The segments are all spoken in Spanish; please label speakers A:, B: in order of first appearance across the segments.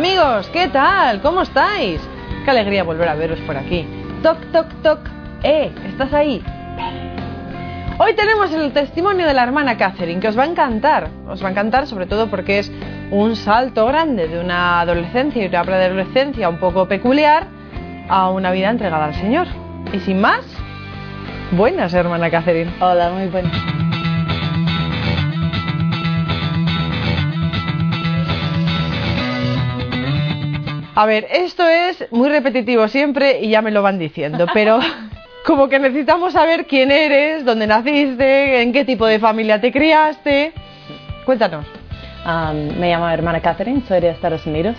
A: Amigos, ¿qué tal? ¿Cómo estáis? Qué alegría volver a veros por aquí. Toc, toc, toc. Eh, ¿estás ahí? Hoy tenemos el testimonio de la hermana Catherine, que os va a encantar. Os va a encantar sobre todo porque es un salto grande de una adolescencia y una preadolescencia un poco peculiar a una vida entregada al Señor. Y sin más, buenas, hermana Catherine.
B: Hola, muy buenas.
A: A ver, esto es muy repetitivo siempre y ya me lo van diciendo, pero como que necesitamos saber quién eres, dónde naciste, en qué tipo de familia te criaste. Cuéntanos.
B: Um, me llamo hermana Catherine, soy de Estados Unidos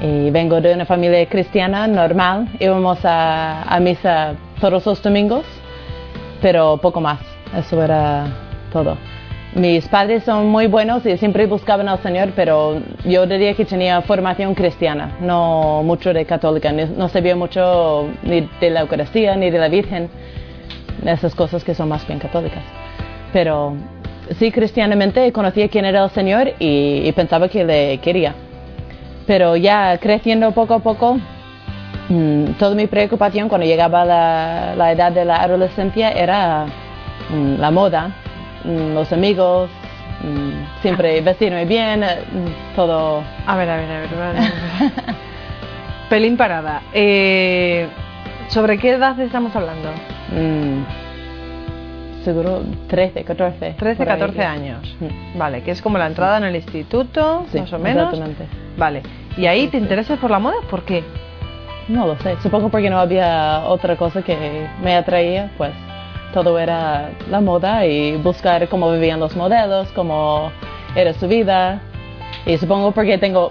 B: y vengo de una familia cristiana normal. Íbamos a, a misa todos los domingos, pero poco más. Eso era todo. Mis padres son muy buenos y siempre buscaban al Señor, pero yo diría que tenía formación cristiana, no mucho de católica. No sabía mucho ni de la Eucaristía ni de la Virgen, esas cosas que son más bien católicas. Pero sí, cristianamente conocía quién era el Señor y, pensaba que le quería. Pero ya creciendo poco a poco, mmm, toda mi preocupación cuando llegaba la, la edad de la adolescencia era mmm, la moda Mm, los amigos, mm, siempre vestirme bien, eh, todo.
A: A ver, a ver, a ver. Vale. Pelín parada. Eh, ¿Sobre qué edad estamos hablando?
B: Mm, seguro 13, 14.
A: 13, 14 años. Mm. Vale, que es como la entrada en el instituto,
B: sí,
A: más o menos.
B: Exactamente.
A: Vale. ¿Y ahí te interesas por la moda? ¿Por qué?
B: No lo sé. Supongo porque no había otra cosa que me atraía, pues todo era la moda y buscar cómo vivían los modelos, cómo era su vida. Y supongo porque tengo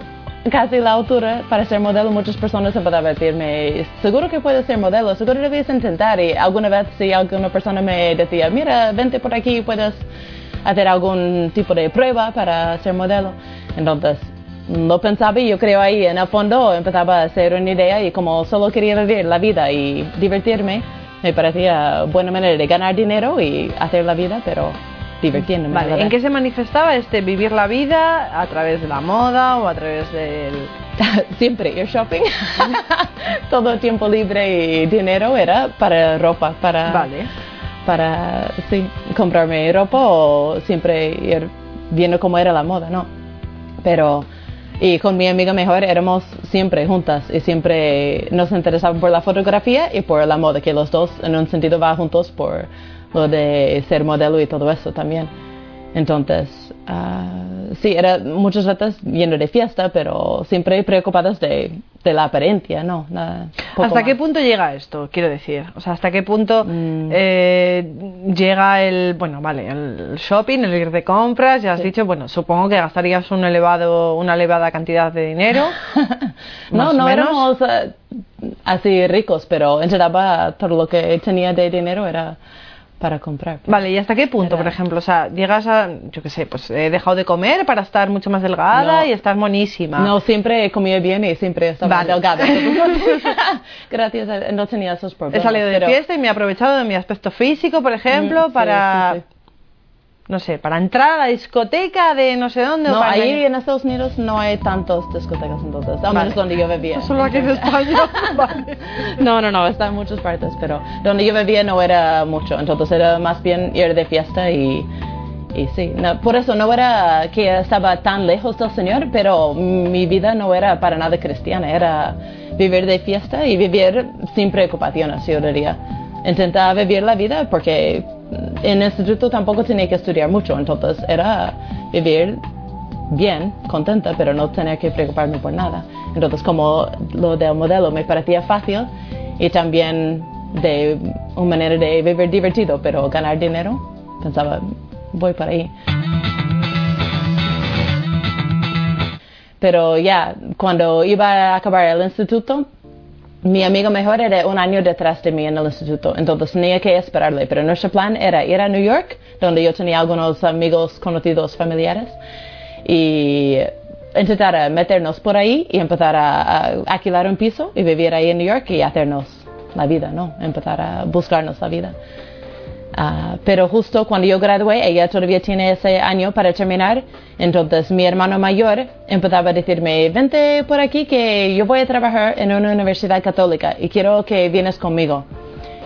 B: casi la altura para ser modelo, muchas personas empezaron a decirme, seguro que puedes ser modelo, seguro debes intentar. Y alguna vez si alguna persona me decía, mira, vente por aquí, puedes hacer algún tipo de prueba para ser modelo. Entonces, lo pensaba y yo creo ahí en el fondo empezaba a hacer una idea y como solo quería vivir la vida y divertirme, me parecía buena manera de ganar dinero y hacer la vida, pero divirtiéndome.
A: Vale, ¿en qué se manifestaba este vivir la vida? ¿A través de la moda o a través del...?
B: Siempre ir shopping. Todo tiempo libre y dinero era para ropa, para...
A: Vale.
B: Para, sí, comprarme ropa o siempre ir viendo cómo era la moda, ¿no? Pero y con mi amiga mejor éramos siempre juntas y siempre nos interesaba por la fotografía y por la moda, que los dos en un sentido van juntos por lo de ser modelo y todo eso también. Entonces, uh, sí, era muchas veces yendo de fiesta, pero siempre preocupadas de, de la apariencia, ¿no? Nada,
A: ¿Hasta
B: más.
A: qué punto llega esto, quiero decir? O sea, ¿hasta qué punto
B: Mm.
A: eh, llega el, bueno, vale, el shopping, el ir de compras? Ya has
B: Sí.
A: dicho, bueno, supongo que gastarías un elevado, una elevada cantidad de dinero.
B: no, no éramos eh, así ricos, pero en todo lo que tenía de dinero era para comprar.
A: Vale, ¿y hasta qué punto, por ejemplo? O sea, llegas a, yo qué sé, pues he dejado de comer para estar mucho más delgada
B: No.
A: y estar monísima.
B: No, siempre comía bien y siempre estaba
A: Vale.
B: delgada. Gracias, a, no tenía esos
A: He
B: problemas.
A: salido de
B: pero-
A: fiesta y me he aprovechado de mi aspecto físico, por ejemplo,
B: Mm, sí,
A: para,
B: sí, sí.
A: No sé, para entrar a la discoteca de no sé dónde. o
B: No,
A: para
B: ahí en Estados Unidos no hay tantos discotecas entonces, al
A: Vale.
B: menos donde yo vivía.
A: Solo aquí en España. vale.
B: No, no, no, está en muchas partes, pero donde yo vivía no era mucho, entonces era más bien ir de fiesta y, y sí, no, por eso no era que estaba tan lejos del Señor, pero mi vida no era para nada cristiana, era vivir de fiesta y vivir sin preocupaciones, yo diría. Intentaba vivir la vida porque en el instituto tampoco tenía que estudiar mucho, entonces era vivir bien, contenta, pero no tener que preocuparme por nada. Entonces, como lo del modelo me parecía fácil y también de una manera de vivir divertido, pero ganar dinero, pensaba, voy para ahí. Pero ya, cuando iba a acabar el instituto, mi amigo mejor era un año detrás de mí en el instituto, entonces tenía que esperarle. Pero nuestro plan era ir a New York, donde yo tenía algunos amigos conocidos familiares, y intentar meternos por ahí y empezar a, a alquilar un piso y vivir ahí en New York y hacernos la vida, ¿no? Empezar a buscarnos la vida. Ah, pero justo cuando yo gradué, ella todavía tiene ese año para terminar, entonces mi hermano mayor empezaba a decirme, vente por aquí que yo voy a trabajar en una universidad católica y quiero que vienes conmigo.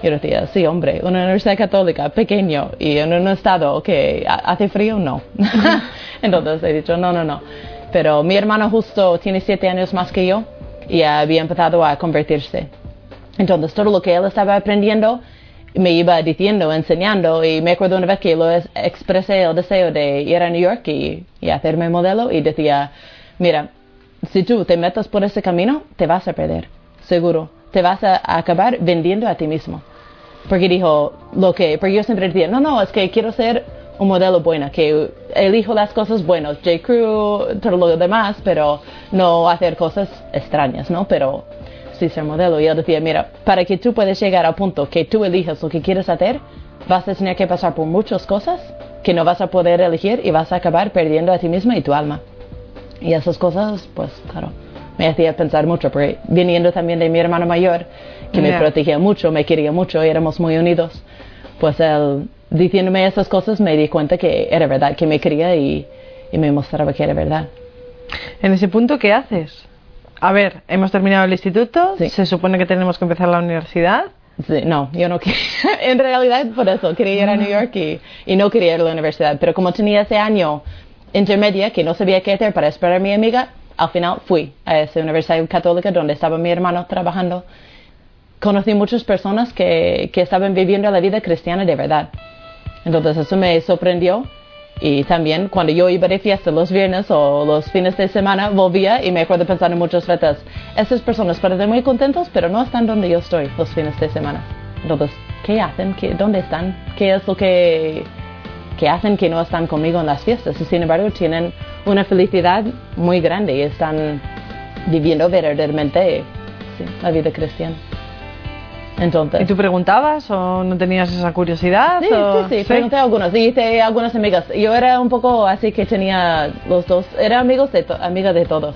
B: Yo decía, sí, hombre, una universidad católica, pequeño, y en un estado que hace frío, no. entonces he dicho, no, no, no. Pero mi hermano justo tiene siete años más que yo y había empezado a convertirse. Entonces todo lo que él estaba aprendiendo me iba diciendo, enseñando y me acuerdo una vez que lo expresé el deseo de ir a New York y, y hacerme modelo y decía, mira, si tú te metes por ese camino, te vas a perder, seguro. Te vas a, acabar vendiendo a ti mismo. Porque dijo, lo que, porque yo siempre decía, no, no, es que quiero ser un modelo bueno, que elijo las cosas buenas, J. Crew, todo lo demás, pero no hacer cosas extrañas, ¿no? Pero ser modelo. Y él decía, mira, para que tú puedas llegar al punto que tú elijas lo que quieres hacer, vas a tener que pasar por muchas cosas que no vas a poder elegir y vas a acabar perdiendo a ti misma y tu alma. Y esas cosas, pues claro, me hacía pensar mucho, porque viniendo también de mi hermano mayor, que me protegía mucho, me quería mucho y éramos muy unidos, pues él diciéndome esas cosas me di cuenta que era verdad, que me quería y, y me mostraba que era verdad.
A: En ese punto, ¿qué haces? A ver, hemos terminado el instituto, se supone que tenemos que empezar la universidad.
B: Sí, no, yo no quería. en realidad, por eso, quería ir a New York y, y, no quería ir a la universidad. Pero como tenía ese año intermedia que no sabía qué hacer para esperar a mi amiga, al final fui a esa universidad católica donde estaba mi hermano trabajando. Conocí muchas personas que, que estaban viviendo la vida cristiana de verdad. Entonces eso me sorprendió y también cuando yo iba de fiesta los viernes o los fines de semana, volvía y me acuerdo pensando muchas veces, esas personas parecen muy contentos, pero no están donde yo estoy los fines de semana. Entonces, ¿qué hacen? ¿Qué, ¿Dónde están? ¿Qué es lo que, que hacen que no están conmigo en las fiestas? Y sin embargo, tienen una felicidad muy grande y están viviendo verdaderamente la vida cristiana.
A: Entonces. ¿Y tú preguntabas o no tenías esa curiosidad?
B: Sí, sí, sí, pregunté a algunos y hice algunas amigas. Yo era un poco así que tenía los dos, era amigos de amiga de todos.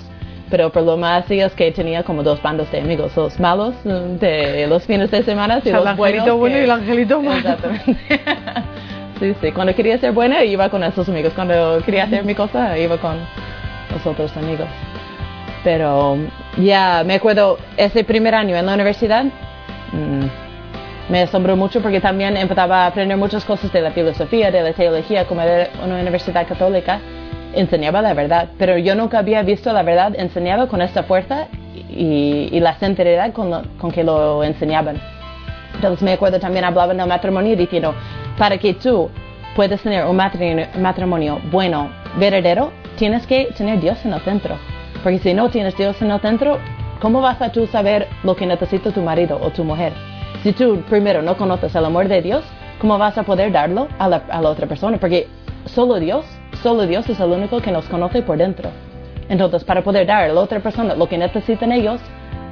B: Pero por lo más sí es que tenía como dos bandos de amigos, los malos mm, de los fines de semana y los
A: el angelito bueno y el angelito malo.
B: Exactamente. sí, sí, cuando quería ser buena iba con esos amigos, cuando quería hacer mi cosa iba con los otros amigos. Pero ya me acuerdo ese primer año en la universidad Mm. me asombró mucho porque también empezaba a aprender muchas cosas de la filosofía, de la teología, como era una universidad católica, enseñaba la verdad, pero yo nunca había visto la verdad enseñada con esta fuerza y, la sinceridad con, que lo enseñaban. Entonces me acuerdo también hablaban del matrimonio diciendo, para que tú puedas tener un matrimonio bueno, verdadero, tienes que tener Dios en el centro. Porque si no tienes Dios en el centro, ¿Cómo vas a tú saber lo que necesita tu marido o tu mujer? Si tú primero no conoces el amor de Dios, ¿cómo vas a poder darlo a la, a la otra persona? Porque solo Dios, solo Dios es el único que nos conoce por dentro. Entonces, para poder dar a la otra persona lo que necesitan ellos,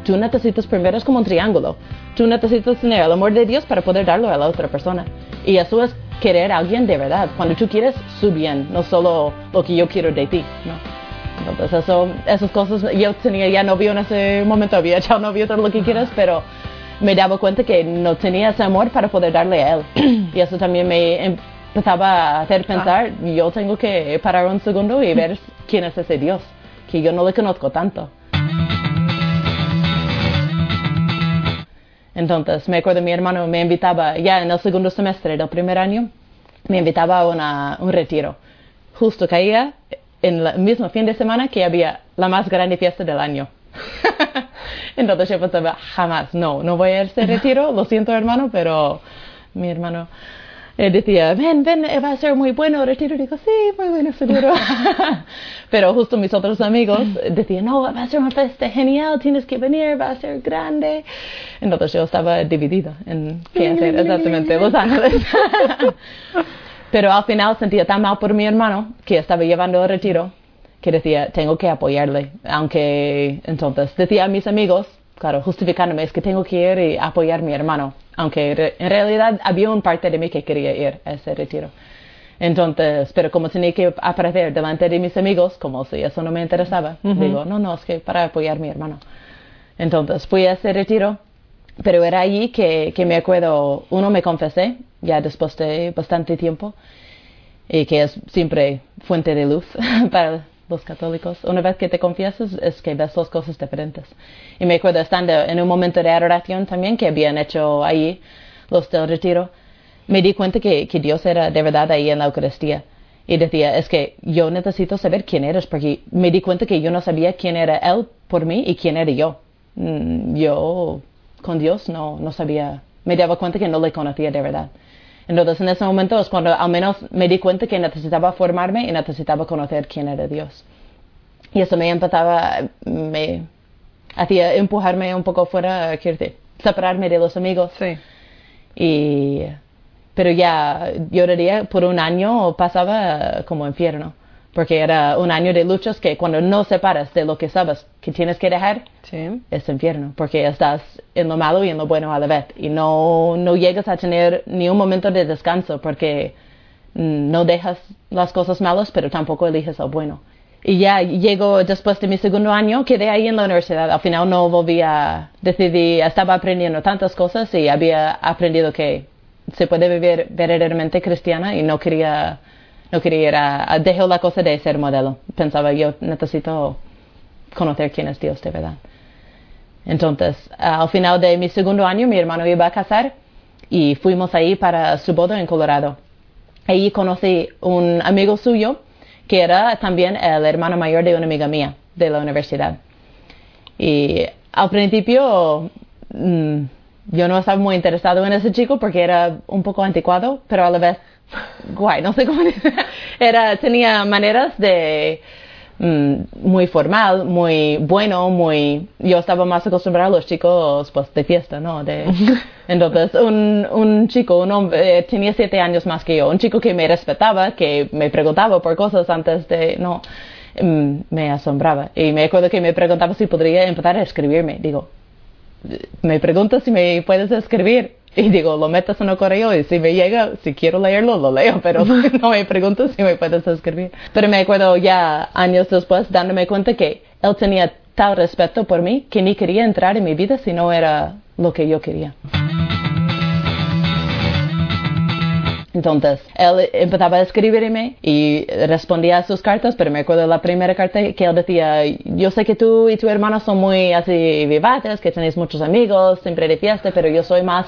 B: tú necesitas primero, es como un triángulo. Tú necesitas tener el amor de Dios para poder darlo a la otra persona. Y eso es querer a alguien de verdad. Cuando tú quieres su bien, no solo lo que yo quiero de ti. ¿no? Entonces, eso, esas cosas, yo tenía ya novio en ese momento, había echado novio, todo lo que quieras, pero me daba cuenta que no tenía ese amor para poder darle a él. y eso también me empezaba a hacer pensar, ah. yo tengo que parar un segundo y ver quién es ese Dios, que yo no le conozco tanto. Entonces, me acuerdo mi hermano me invitaba, ya en el segundo semestre del primer año, me invitaba a un retiro. Justo caía en el mismo fin de semana que había la más grande fiesta del año. Entonces yo pensaba, jamás, no, no voy a ese retiro, lo siento hermano, pero mi hermano eh, decía, ven, ven, eh, va a ser muy bueno el retiro. Y digo, sí, muy bueno, seguro. pero justo mis otros amigos decían, no, va a ser una fiesta genial, tienes que venir, va a ser grande. Entonces yo estaba dividido en qué hacer exactamente Los Ángeles. Pero al final sentía tan mal por mi hermano que estaba llevando el retiro que decía, tengo que apoyarle. Aunque entonces decía a mis amigos, claro, justificándome, es que tengo que ir y apoyar a mi hermano. Aunque en realidad había una parte de mí que quería ir a ese retiro. Entonces, pero como tenía que aparecer delante de mis amigos, como si eso no me interesaba, digo, no, no, es que para apoyar a mi hermano. Entonces fui a ese retiro, pero era allí que, que me acuerdo, uno me confesé ya después de bastante tiempo, y que es siempre fuente de luz para los católicos. Una vez que te confiesas es que ves las cosas diferentes. Y me acuerdo estando en un momento de adoración también que habían hecho ahí los del retiro, me di cuenta que, que Dios era de verdad ahí en la Eucaristía. Y decía, es que yo necesito saber quién eres, porque me di cuenta que yo no sabía quién era Él por mí y quién era yo. Mm, yo con Dios no, no sabía, me daba cuenta que no le conocía de verdad. Entonces en ese momento es cuando al menos me di cuenta que necesitaba formarme y necesitaba conocer quién era Dios. Y eso me empezaba, me hacía empujarme un poco fuera, quiero decir, separarme de los amigos.
A: Sí.
B: Y, pero ya, yo diría, por un año pasaba como infierno. Porque era un año de luchas que cuando no separas de lo que sabes que tienes que dejar,
A: Sí.
B: es infierno, porque estás en lo malo y en lo bueno a la vez. Y no, no llegas a tener ni un momento de descanso porque mm, no dejas las cosas malas, pero tampoco eliges lo bueno. Y ya llego después de mi segundo año, quedé ahí en la universidad. Al final no volví a, decidí, estaba aprendiendo tantas cosas y había aprendido que se puede vivir verdaderamente cristiana y no quería, no quería ir a, a- dejé la cosa de ser modelo. Pensaba yo necesito conocer quién es Dios de verdad. Entonces, al final de mi segundo año, mi hermano iba a casar y fuimos ahí para su boda en Colorado. Ahí conocí un amigo suyo que era también el hermano mayor de una amiga mía de la universidad. Y al principio mm, yo no estaba muy interesado en ese chico porque era un poco anticuado, pero a la vez guay, no sé cómo. Era, tenía maneras de muy formal, muy bueno, muy... Yo estaba más acostumbrado a los chicos pues de fiesta, ¿no? De, entonces, un, un chico, un hombre, eh, tenía siete años más que yo, un chico que me respetaba, que me preguntaba por cosas antes de... No, mm, me asombraba. Y me acuerdo que me preguntaba si podría empezar a escribirme. Digo, me preguntas si me puedes escribir. Y digo, lo metes en el correo y si me llega, si quiero leerlo, lo leo, pero no me preguntas si me puedes escribir. Pero me acuerdo ya años después dándome cuenta que él tenía tal respeto por mí que ni quería entrar en mi vida si no era lo que yo quería. Entonces, él empezaba a escribirme y respondía a sus cartas, pero me acuerdo de la primera carta que él decía, yo sé que tú y tu hermana son muy así vivaces, que tenéis muchos amigos, siempre de fiesta, pero yo soy más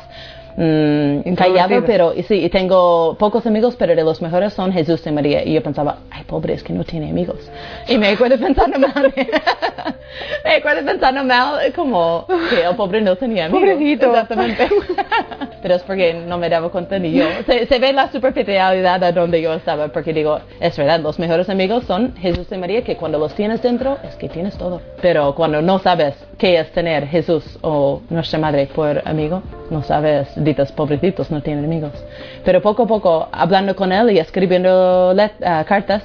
B: mm, callado, pero sí, y tengo pocos amigos, pero de los mejores son Jesús y María. Y yo pensaba, ay, pobre, es que no tiene amigos. Y me acuerdo pensando mal, me acuerdo pensando mal, como que el pobre no tenía amigos.
A: Pobrecito.
B: Exactamente. Pero es porque no me daba cuenta ni yo. Se, se ve la superficialidad a donde yo estaba, porque digo, es verdad, los mejores amigos son Jesús y María, que cuando los tienes dentro es que tienes todo. Pero cuando no sabes qué es tener Jesús o nuestra madre por amigo, no sabes, pobrecitos, no tienen amigos. Pero poco a poco, hablando con él y escribiendo ah, cartas,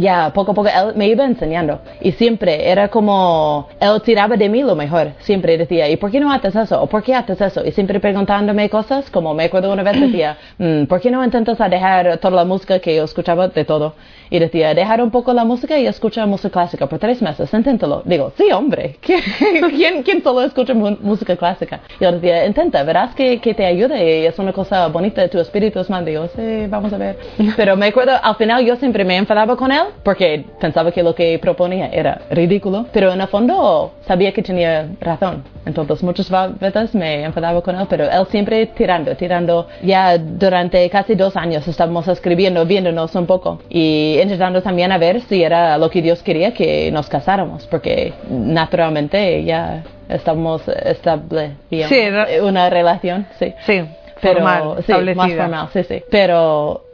B: ya poco a poco él me iba enseñando. Y siempre era como él tiraba de mí lo mejor. Siempre decía y por qué no haces eso o por qué haces eso y siempre preguntándome cosas como me acuerdo una vez decía "Mm, por qué no intentas dejar toda la música que yo escuchaba de todo y decía dejar un poco la música y escuchar música clásica por tres meses inténtalo. Digo sí hombre ¿Quién, quién, solo escucha música clásica y yo decía intenta verás que, que te ayude y es una cosa bonita tu espíritu es más digo sí vamos a ver. Pero me acuerdo al final yo siempre me enfadaba con él porque pensaba que lo que proponía era ridículo, pero en el fondo sabía que tenía razón. Entonces muchas veces me enfadaba con él, pero él siempre tirando, tirando. Ya durante casi dos años estábamos escribiendo, viéndonos un poco y intentando también a ver si era lo que Dios quería que nos casáramos, porque naturalmente ya estamos estableciendo
A: Sí,
B: una relación, sí
A: Sí,
B: pero
A: formal,
B: sí, más formal, sí, sí. Pero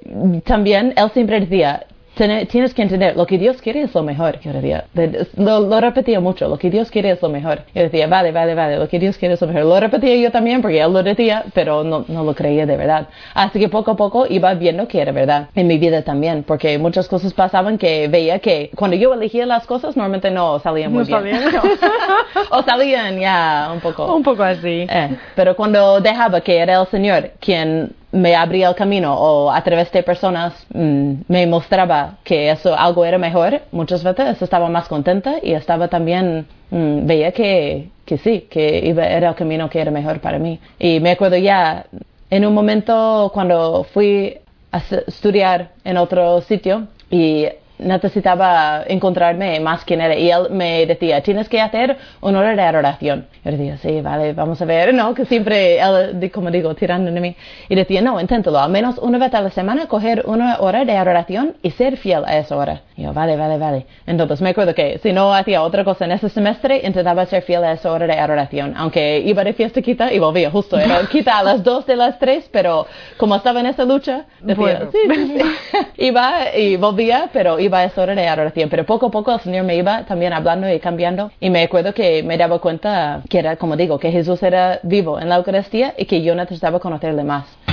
B: también él siempre decía, "Tiene- tienes que entender, lo que Dios quiere es lo mejor. Yo decía, de- lo, lo repetía mucho, lo que Dios quiere es lo mejor. Yo decía, vale, vale, vale, lo que Dios quiere es lo mejor. Lo repetía yo también porque él lo decía, pero no, no lo creía de verdad. Así que poco a poco iba viendo que era verdad en mi vida también, porque muchas cosas pasaban que veía que cuando yo elegía las cosas normalmente no salían muy
A: No
B: bien.
A: salían.
B: o salían ya un poco...
A: Un poco así.
B: Eh, pero cuando dejaba que era el Señor quien me abría el camino o a través de personas mm, me mostraba que eso algo era mejor, muchas veces estaba más contenta y estaba también mm, veía que, que sí, que iba, era el camino que era mejor para mí. Y me acuerdo ya en un momento cuando fui a estudiar en otro sitio y necesitaba encontrarme más quién era. Y él me decía tienes que hacer una hora de adoración. Yo decía sí vale vamos a ver no que siempre él como digo tirando de mí. Y decía no inténtalo al menos una vez a la semana coger una hora de adoración y ser fiel a esa hora. Y yo vale vale vale. Entonces me acuerdo que si no hacía otra cosa en ese semestre intentaba ser fiel a esa hora de adoración aunque iba de fiesta quita y volvía justo era quita a las dos de las tres pero como estaba en esa lucha decía
A: Bueno.
B: sí, sí, sí. iba y volvía, pero iba a esa hora de adoración. Pero poco a poco el Señor me iba también hablando y cambiando. Y me acuerdo que me daba cuenta que era, como digo, que Jesús era vivo en la Eucaristía y que yo necesitaba conocerle más.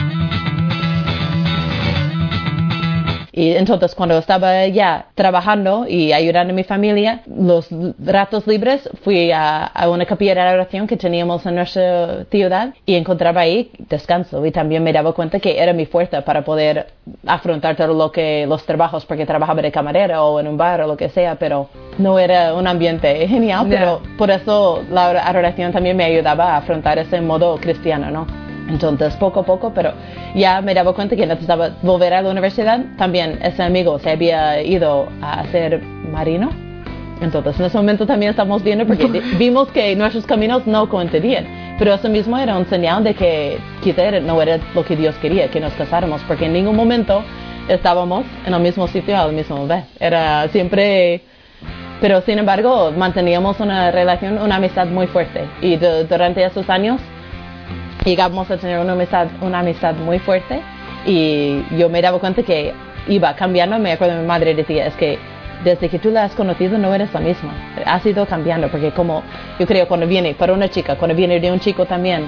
B: Y entonces cuando estaba ya trabajando y ayudando a mi familia, los ratos libres fui a, a una capilla de oración que teníamos en nuestra ciudad y encontraba ahí descanso y también me daba cuenta que era mi fuerza para poder afrontar todo lo que los trabajos porque trabajaba de camarera o en un bar o lo que sea, pero no era un ambiente genial,
A: Ya.
B: pero por eso la adoración también me ayudaba a afrontar ese modo cristiano, ¿no? Entonces, poco a poco, pero ya me daba cuenta que necesitaba volver a la universidad. También ese amigo se había ido a hacer marino. Entonces, en ese momento también estamos viendo porque vimos que nuestros caminos no coincidían. Pero eso mismo era un señal de que quizá era- no era lo que Dios quería, que nos casáramos, porque en ningún momento estábamos en el mismo sitio a la misma vez. Era siempre pero sin embargo manteníamos una relación, una amistad muy fuerte. Y du- durante esos años llegamos a tener una amistad, una amistad muy fuerte y yo me daba cuenta que iba cambiando. Me acuerdo mi madre decía, es que desde que tú la has conocido no eres la misma. Has ido cambiando porque como yo creo cuando viene para una chica, cuando viene de un chico también,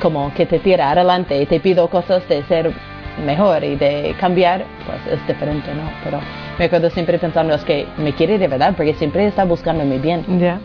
B: como que te tira adelante y te pido cosas de ser mejor y de cambiar, pues es diferente, ¿no? Pero me acuerdo siempre pensando, es que me quiere de verdad porque siempre está buscando mi bien.
A: Ya.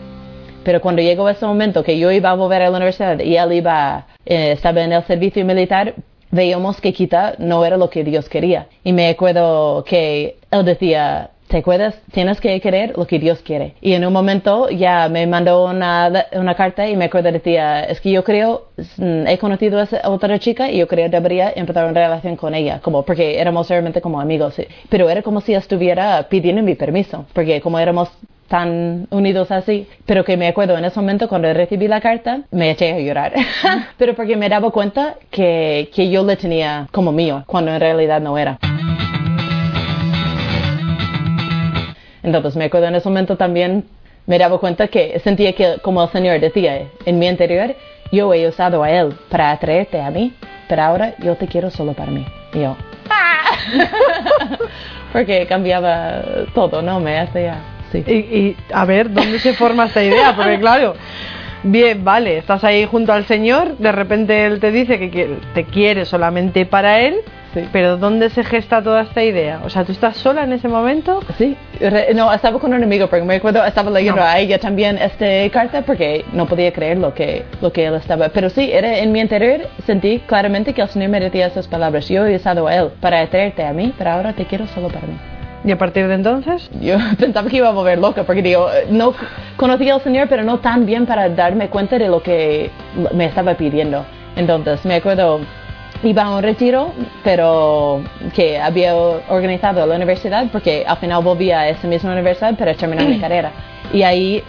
B: Pero cuando llegó ese momento que yo iba a volver a la universidad y él iba, eh, estaba en el servicio militar, veíamos que quizá no era lo que Dios quería. Y me acuerdo que él decía, ¿te acuerdas? Tienes que querer lo que Dios quiere. Y en un momento ya me mandó una, una carta y me acuerdo decía, es que yo creo, mm, he conocido a esa otra chica y yo creo que debería empezar una relación con ella, como porque éramos realmente como amigos. Pero era como si estuviera pidiendo mi permiso, porque como éramos tan unidos así, pero que me acuerdo en ese momento cuando recibí la carta, me eché a llorar, pero porque me daba cuenta que, que yo le tenía como mío, cuando en realidad no era. Entonces me acuerdo en ese momento también, me daba cuenta que sentía que, como el Señor decía en mi interior, yo he usado a Él para atraerte a mí, pero ahora yo te quiero solo para mí. Y yo, "Ah". porque cambiaba todo, ¿no? Me hacía,
A: Y, y, a ver, ¿dónde se forma esta idea? Porque claro, bien, vale, estás ahí junto al Señor, de repente Él te dice que, te quiere solamente para Él,
B: Sí.
A: pero ¿dónde se gesta toda esta idea? O sea, ¿tú estás sola en ese momento?
B: Sí, no, estaba con un amigo porque me acuerdo, estaba leyendo
A: No.
B: a ella también esta carta porque no podía creer lo que, lo que él estaba. Pero sí, era en mi interior, sentí claramente que el Señor me decía esas palabras. Yo he usado a él para atraerte a mí, pero ahora te quiero solo para mí.
A: Y a partir de entonces,
B: Yo pensaba que iba a volver loca porque digo, no conocía al Señor, pero no tan bien para darme cuenta de lo que me estaba pidiendo. Entonces, me acuerdo, iba a un retiro, pero que había organizado la universidad, porque al final volví a esa misma universidad para terminar mi carrera. Y ahí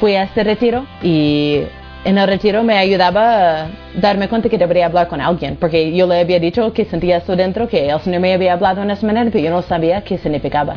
B: fui a este retiro y en el retiro me ayudaba a darme cuenta que debería hablar con alguien, porque yo le había dicho que sentía eso dentro, que el Señor me había hablado en esa manera, pero yo no sabía qué significaba.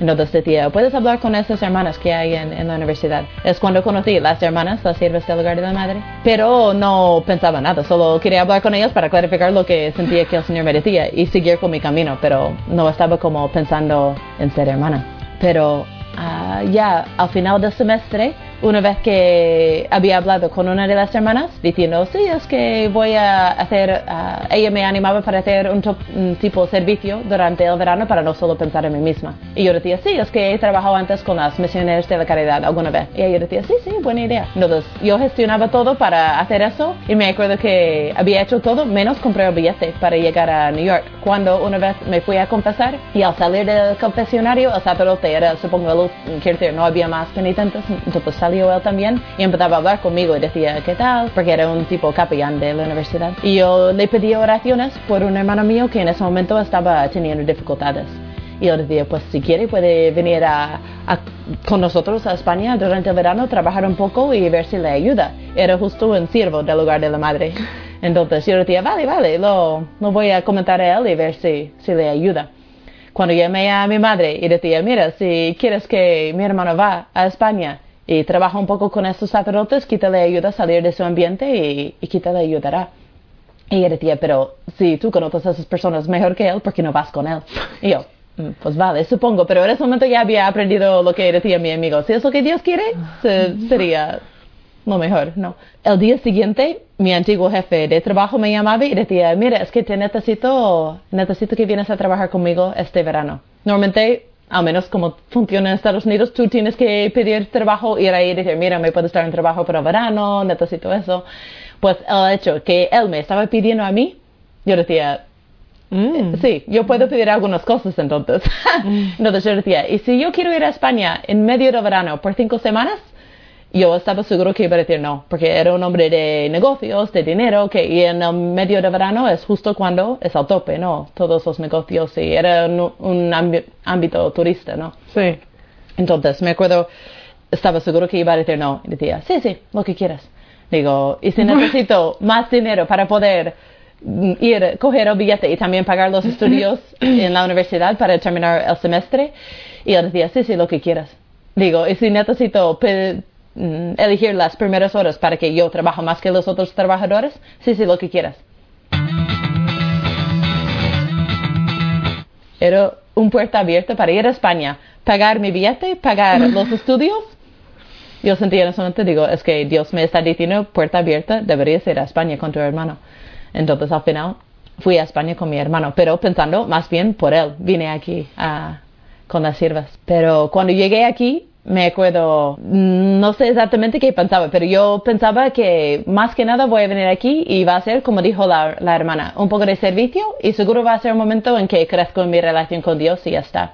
B: Entonces decía, puedes hablar con esas hermanas que hay en, en la universidad. Es cuando conocí las hermanas, las siervas del hogar de la madre. Pero no pensaba nada, solo quería hablar con ellas para clarificar lo que sentía que el Señor me decía y seguir con mi camino, pero no estaba como pensando en ser hermana. Pero ah, ya al final del semestre, una vez que había hablado con una de las hermanas diciendo, sí, es que voy a hacer, ah, ella me animaba para hacer un, to- un tipo de servicio durante el verano para no solo pensar en mí misma. Y yo decía, sí, es que he trabajado antes con las misioneras de la caridad alguna vez. Y ella decía, sí, sí, buena idea. Entonces yo gestionaba todo para hacer eso y me acuerdo que había hecho todo menos comprar el billete para llegar a New York. Cuando una vez me fui a confesar y al salir del confesionario, el sacerdote era, supongo, el, quiero decir, no había más penitentes, entonces salí él también y empezaba a hablar conmigo y decía, ¿qué tal? Porque era un tipo capellán de la universidad. Y yo le pedí oraciones por un hermano mío que en ese momento estaba teniendo dificultades. Y yo decía, pues si quiere puede venir a, con nosotros a España durante el verano, trabajar un poco y ver si le ayuda. Era justo un siervo del lugar de la madre. Entonces yo decía, vale, vale, lo, lo voy a comentar a él y ver si, si le ayuda cuando llamé a mi madre y decía, mira, si quieres que mi hermano va a España y trabaja un poco con estos sacerdotes, quítale ayuda a salir de su ambiente y, y quítale ayudará. Y ella decía, pero si tú conoces a esas personas mejor que él, ¿por qué no vas con él? Y yo, mm, pues vale, supongo, pero en ese momento ya había aprendido lo que decía mi amigo. Si es lo que Dios quiere, sería lo mejor, no. El día siguiente, mi antiguo jefe de trabajo me llamaba y decía, mira, es que te necesito, necesito que vienes a trabajar conmigo este verano. Normalmente, al menos como funciona en Estados Unidos, tú tienes que pedir trabajo, ir ahí y decir, mira, me puedo estar en trabajo para verano, necesito eso. Pues el hecho que él me estaba pidiendo a mí, yo decía, mm. Sí, yo puedo pedir algunas cosas entonces. Mm. entonces yo decía, ¿y si yo quiero ir a España en medio de verano por cinco semanas? Yo estaba seguro que iba a decir no, porque era un hombre de negocios, de dinero, que y en el medio de verano es justo cuando es al tope, ¿no? Todos los negocios y era un, ámbito turista, ¿no?
A: Sí.
B: Entonces, me acuerdo, estaba seguro que iba a decir no, y decía, sí, sí, lo que quieras. Digo, y si necesito más dinero para poder ir, coger el billete y también pagar los estudios en la universidad para terminar el semestre, y él decía, sí, sí, lo que quieras. Digo, y si necesito Mm, elegir las primeras horas para que yo trabaje más que los otros trabajadores, sí, sí, lo que quieras. Era un puerta abierta para ir a España, pagar mi billete, pagar los estudios. Yo sentía en ese momento, digo, es que Dios me está diciendo, puerta abierta, deberías ir a España con tu hermano. Entonces al final fui a España con mi hermano, pero pensando más bien por él, vine aquí con las siervas. Pero cuando llegué aquí, me acuerdo, no sé exactamente qué pensaba, pero yo pensaba que más que nada voy a venir aquí y va a ser, como dijo la, la, hermana, un poco de servicio y seguro va a ser un momento en que crezco en mi relación con Dios y ya está.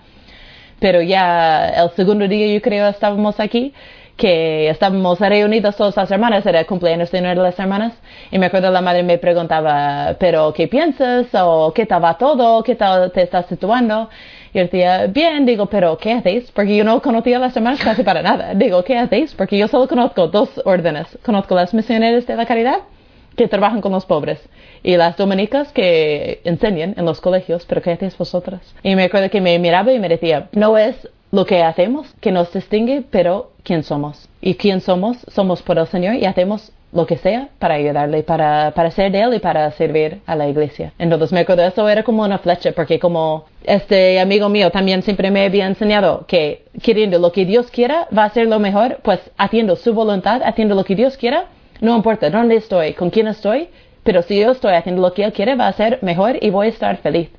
B: Pero ya el segundo día yo creo estábamos aquí, que estábamos reunidos todas las hermanas, era el cumpleaños de una de las hermanas, y me acuerdo la madre me preguntaba, pero ¿qué piensas? o ¿qué tal va todo? ¿Qué tal te estás situando? Yo decía, bien, digo, pero ¿qué hacéis? Porque yo no conocía las hermanas casi para nada. Digo, ¿qué hacéis? Porque yo solo conozco dos órdenes. Conozco las misioneras de la caridad, que trabajan con los pobres, y las dominicas que enseñan en los colegios, pero ¿qué hacéis vosotras? Y me acuerdo que me miraba y me decía, no es lo que hacemos que nos distingue, pero quién somos. Y quién somos, somos por el Señor y hacemos lo que sea para ayudarle, para, para ser de él y para servir a la iglesia. Entonces me acuerdo, eso era como una flecha, porque como este amigo mío también siempre me había enseñado que queriendo lo que Dios quiera va a ser lo mejor, pues haciendo su voluntad, haciendo lo que Dios quiera, no importa dónde estoy, con quién estoy, pero si yo estoy haciendo lo que Él quiere va a ser mejor y voy a estar feliz.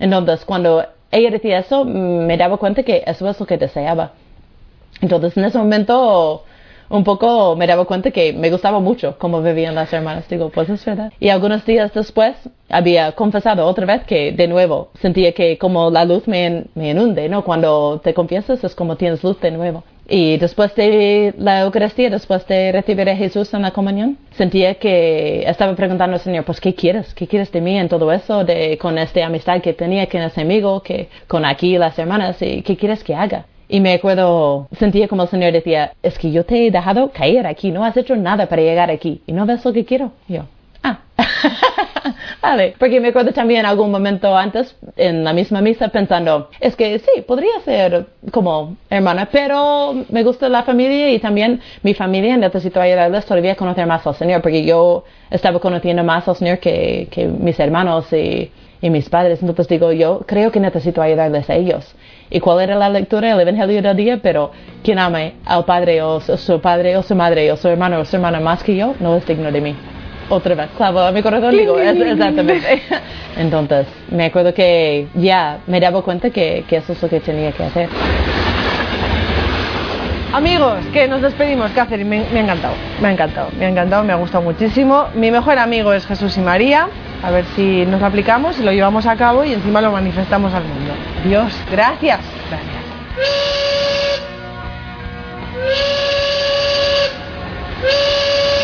B: Entonces cuando ella decía eso, me daba cuenta que eso es lo que deseaba. Entonces en ese momento un poco me daba cuenta que me gustaba mucho cómo vivían las hermanas. Digo, pues es verdad. Y algunos días después había confesado otra vez que de nuevo sentía que como la luz me, me inunde, ¿no? Cuando te confiesas es como tienes luz de nuevo. Y después de la Eucaristía, después de recibir a Jesús en la comunión, sentía que estaba preguntando al Señor, pues, ¿qué quieres? ¿Qué quieres de mí en todo eso? De, con esta amistad que tenía con ese amigo, que, con aquí las hermanas, y ¿qué quieres que haga? Y me acuerdo, sentía como el Señor decía, es que yo te he dejado caer aquí, no has hecho nada para llegar aquí, y no ves lo que quiero. yo, ah, vale. Porque me acuerdo también algún momento antes, en la misma misa, pensando, es que sí, podría ser como hermana, pero me gusta la familia y también mi familia necesito ayudarles todavía a conocer más al Señor, porque yo estaba conociendo más al Señor que, que mis hermanos y, y mis padres. Entonces digo, yo creo que necesito ayudarles a ellos y cuál era la lectura, el Evangelio del día, pero quien ame al padre o su padre o su madre o su hermano o su hermana más que yo, no es digno de mí. Otra vez, clavo a mi corazón, digo, exactamente. Entonces, me acuerdo que ya me daba cuenta que, que eso es lo que tenía que hacer.
A: Amigos, que nos despedimos, Catherine, me, me, ha encantado, me ha encantado, me ha encantado, me ha gustado muchísimo. Mi mejor amigo es Jesús y María, a ver si nos aplicamos y lo llevamos a cabo y encima lo manifestamos al mundo. Dios, gracias. Gracias.